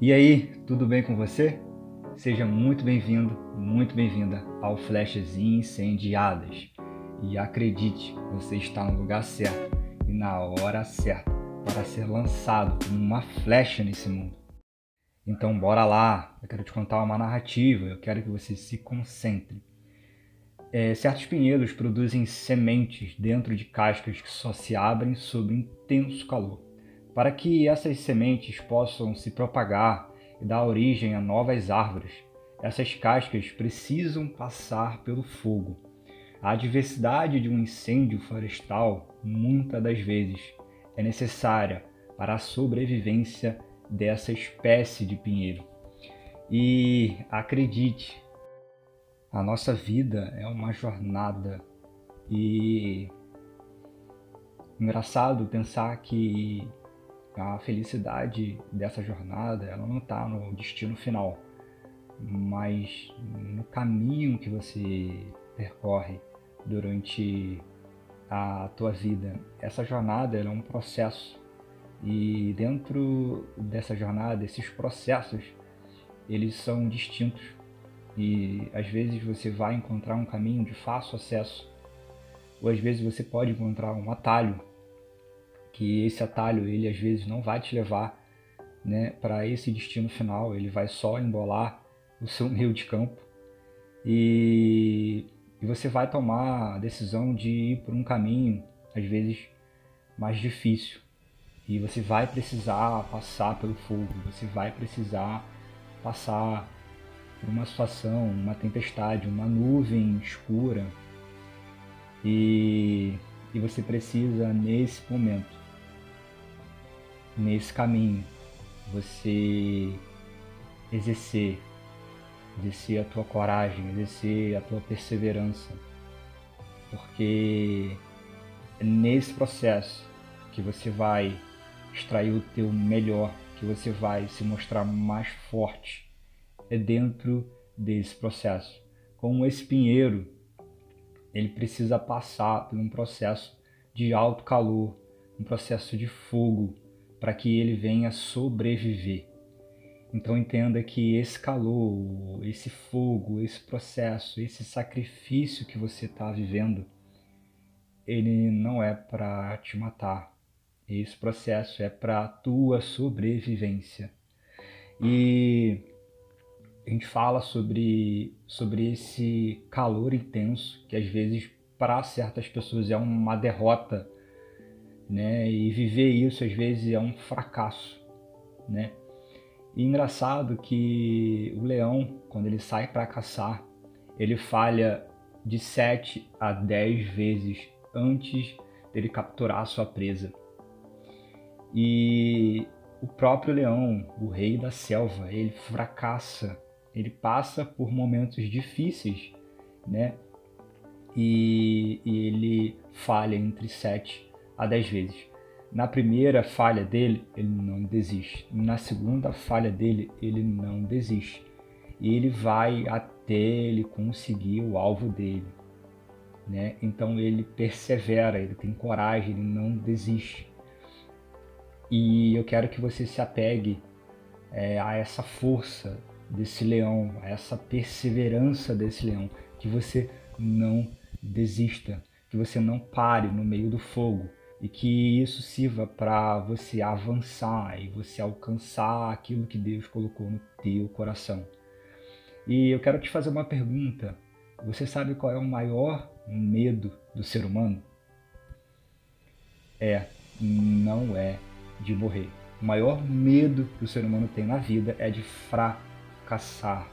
E aí, tudo bem com você? Seja muito bem-vindo, muito bem-vinda ao Flechas Incendiadas. E acredite, você está no lugar certo e na hora certa para ser lançado como uma flecha nesse mundo. Então, bora lá! Eu quero te contar uma narrativa, eu quero que você se concentre. É, certos pinheiros produzem sementes dentro de cascas que só se abrem sob intenso calor. Para que essas sementes possam se propagar e dar origem a novas árvores, essas cascas precisam passar pelo fogo. A adversidade de um incêndio florestal, muitas das vezes, é necessária para a sobrevivência dessa espécie de pinheiro. E acredite, a nossa vida é uma jornada e engraçado pensar que a felicidade dessa jornada ela não está no destino final, mas no caminho que você percorre durante a tua vida. Essa jornada é um processo. E dentro dessa jornada, esses processos, eles são distintos. E às vezes você vai encontrar um caminho de fácil acesso ou às vezes você pode encontrar um atalho que esse atalho ele às vezes não vai te levar né, para esse destino final, ele vai só embolar o seu meio de campo. E, e você vai tomar a decisão de ir por um caminho às vezes mais difícil. E você vai precisar passar pelo fogo, você vai precisar passar por uma situação, uma tempestade, uma nuvem escura. E, e você precisa nesse momento nesse caminho, você exercer, exercer a tua coragem, exercer a tua perseverança, porque é nesse processo que você vai extrair o teu melhor, que você vai se mostrar mais forte, é dentro desse processo. Como esse pinheiro, ele precisa passar por um processo de alto calor, um processo de fogo, para que ele venha sobreviver. Então entenda que esse calor, esse fogo, esse processo, esse sacrifício que você está vivendo, ele não é para te matar. Esse processo é para a tua sobrevivência. E a gente fala sobre, sobre esse calor intenso que às vezes para certas pessoas é uma derrota né? E viver isso às vezes é um fracasso, né? E engraçado que o leão, quando ele sai para caçar, ele falha de 7 a 10 vezes antes dele capturar a sua presa. E o próprio leão, o rei da selva, ele fracassa, ele passa por momentos difíceis, né? E, e ele falha entre 7 a 10 vezes. Na primeira falha dele, ele não desiste. Na segunda falha dele, ele não desiste. E ele vai até ele conseguir o alvo dele. Né? Então ele persevera, ele tem coragem, ele não desiste. E eu quero que você se apegue é, a essa força desse leão, a essa perseverança desse leão, que você não desista, que você não pare no meio do fogo, e que isso sirva para você avançar e você alcançar aquilo que Deus colocou no teu coração. E eu quero te fazer uma pergunta. Você sabe qual é o maior medo do ser humano? É, não é de morrer. O maior medo que o ser humano tem na vida é de fracassar.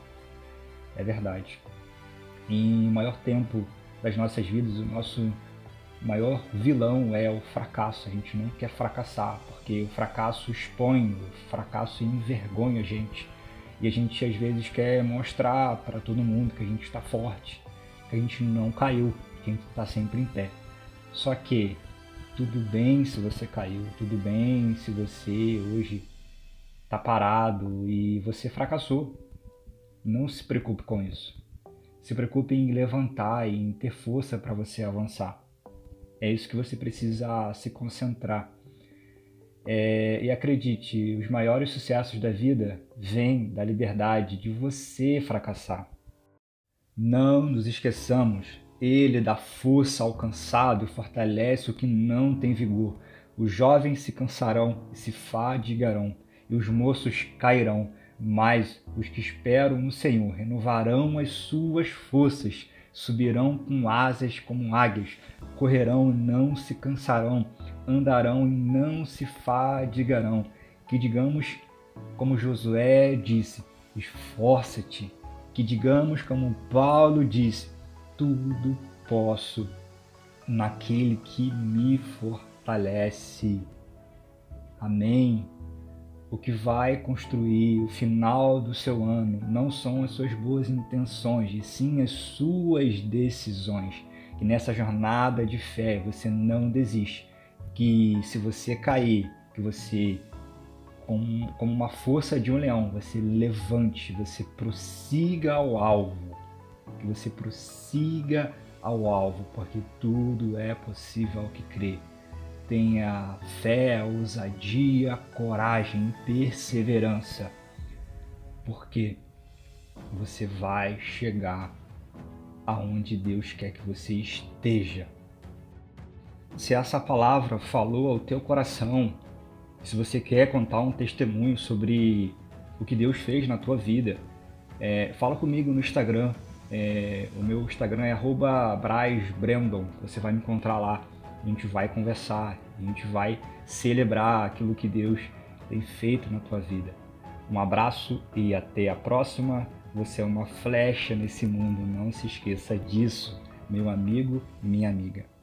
É verdade. Em maior tempo das nossas vidas, o nosso o maior vilão é o fracasso. A gente não quer fracassar, porque o fracasso expõe, o fracasso envergonha a gente. E a gente às vezes quer mostrar para todo mundo que a gente está forte, que a gente não caiu, que a gente está sempre em pé. Só que tudo bem se você caiu, tudo bem se você hoje está parado e você fracassou. Não se preocupe com isso. Se preocupe em levantar e em ter força para você avançar. É isso que você precisa se concentrar. É, e acredite, os maiores sucessos da vida vêm da liberdade de você fracassar. Não nos esqueçamos, ele dá força ao cansado e fortalece o que não tem vigor. Os jovens se cansarão e se fadigarão, e os moços cairão, mas os que esperam no Senhor renovarão as suas forças, subirão com asas como águias, correrão e não se cansarão, andarão e não se fadigarão. Que digamos, como Josué disse: esforça-te. Que digamos, como Paulo disse: tudo posso naquele que me fortalece. Amém. O que vai construir o final do seu ano não são as suas boas intenções, e sim as suas decisões. Que nessa jornada de fé você não desiste. Que se você cair, que você, como, como uma força de um leão, você levante, você prossiga ao alvo. Que você prossiga ao alvo, porque tudo é possível ao que crê tenha fé, ousadia, coragem, perseverança, porque você vai chegar aonde Deus quer que você esteja. Se essa palavra falou ao teu coração, se você quer contar um testemunho sobre o que Deus fez na tua vida, é, fala comigo no Instagram. É, o meu Instagram é @brasbrandon. Você vai me encontrar lá a gente vai conversar, a gente vai celebrar aquilo que Deus tem feito na tua vida. Um abraço e até a próxima. Você é uma flecha nesse mundo, não se esqueça disso, meu amigo e minha amiga.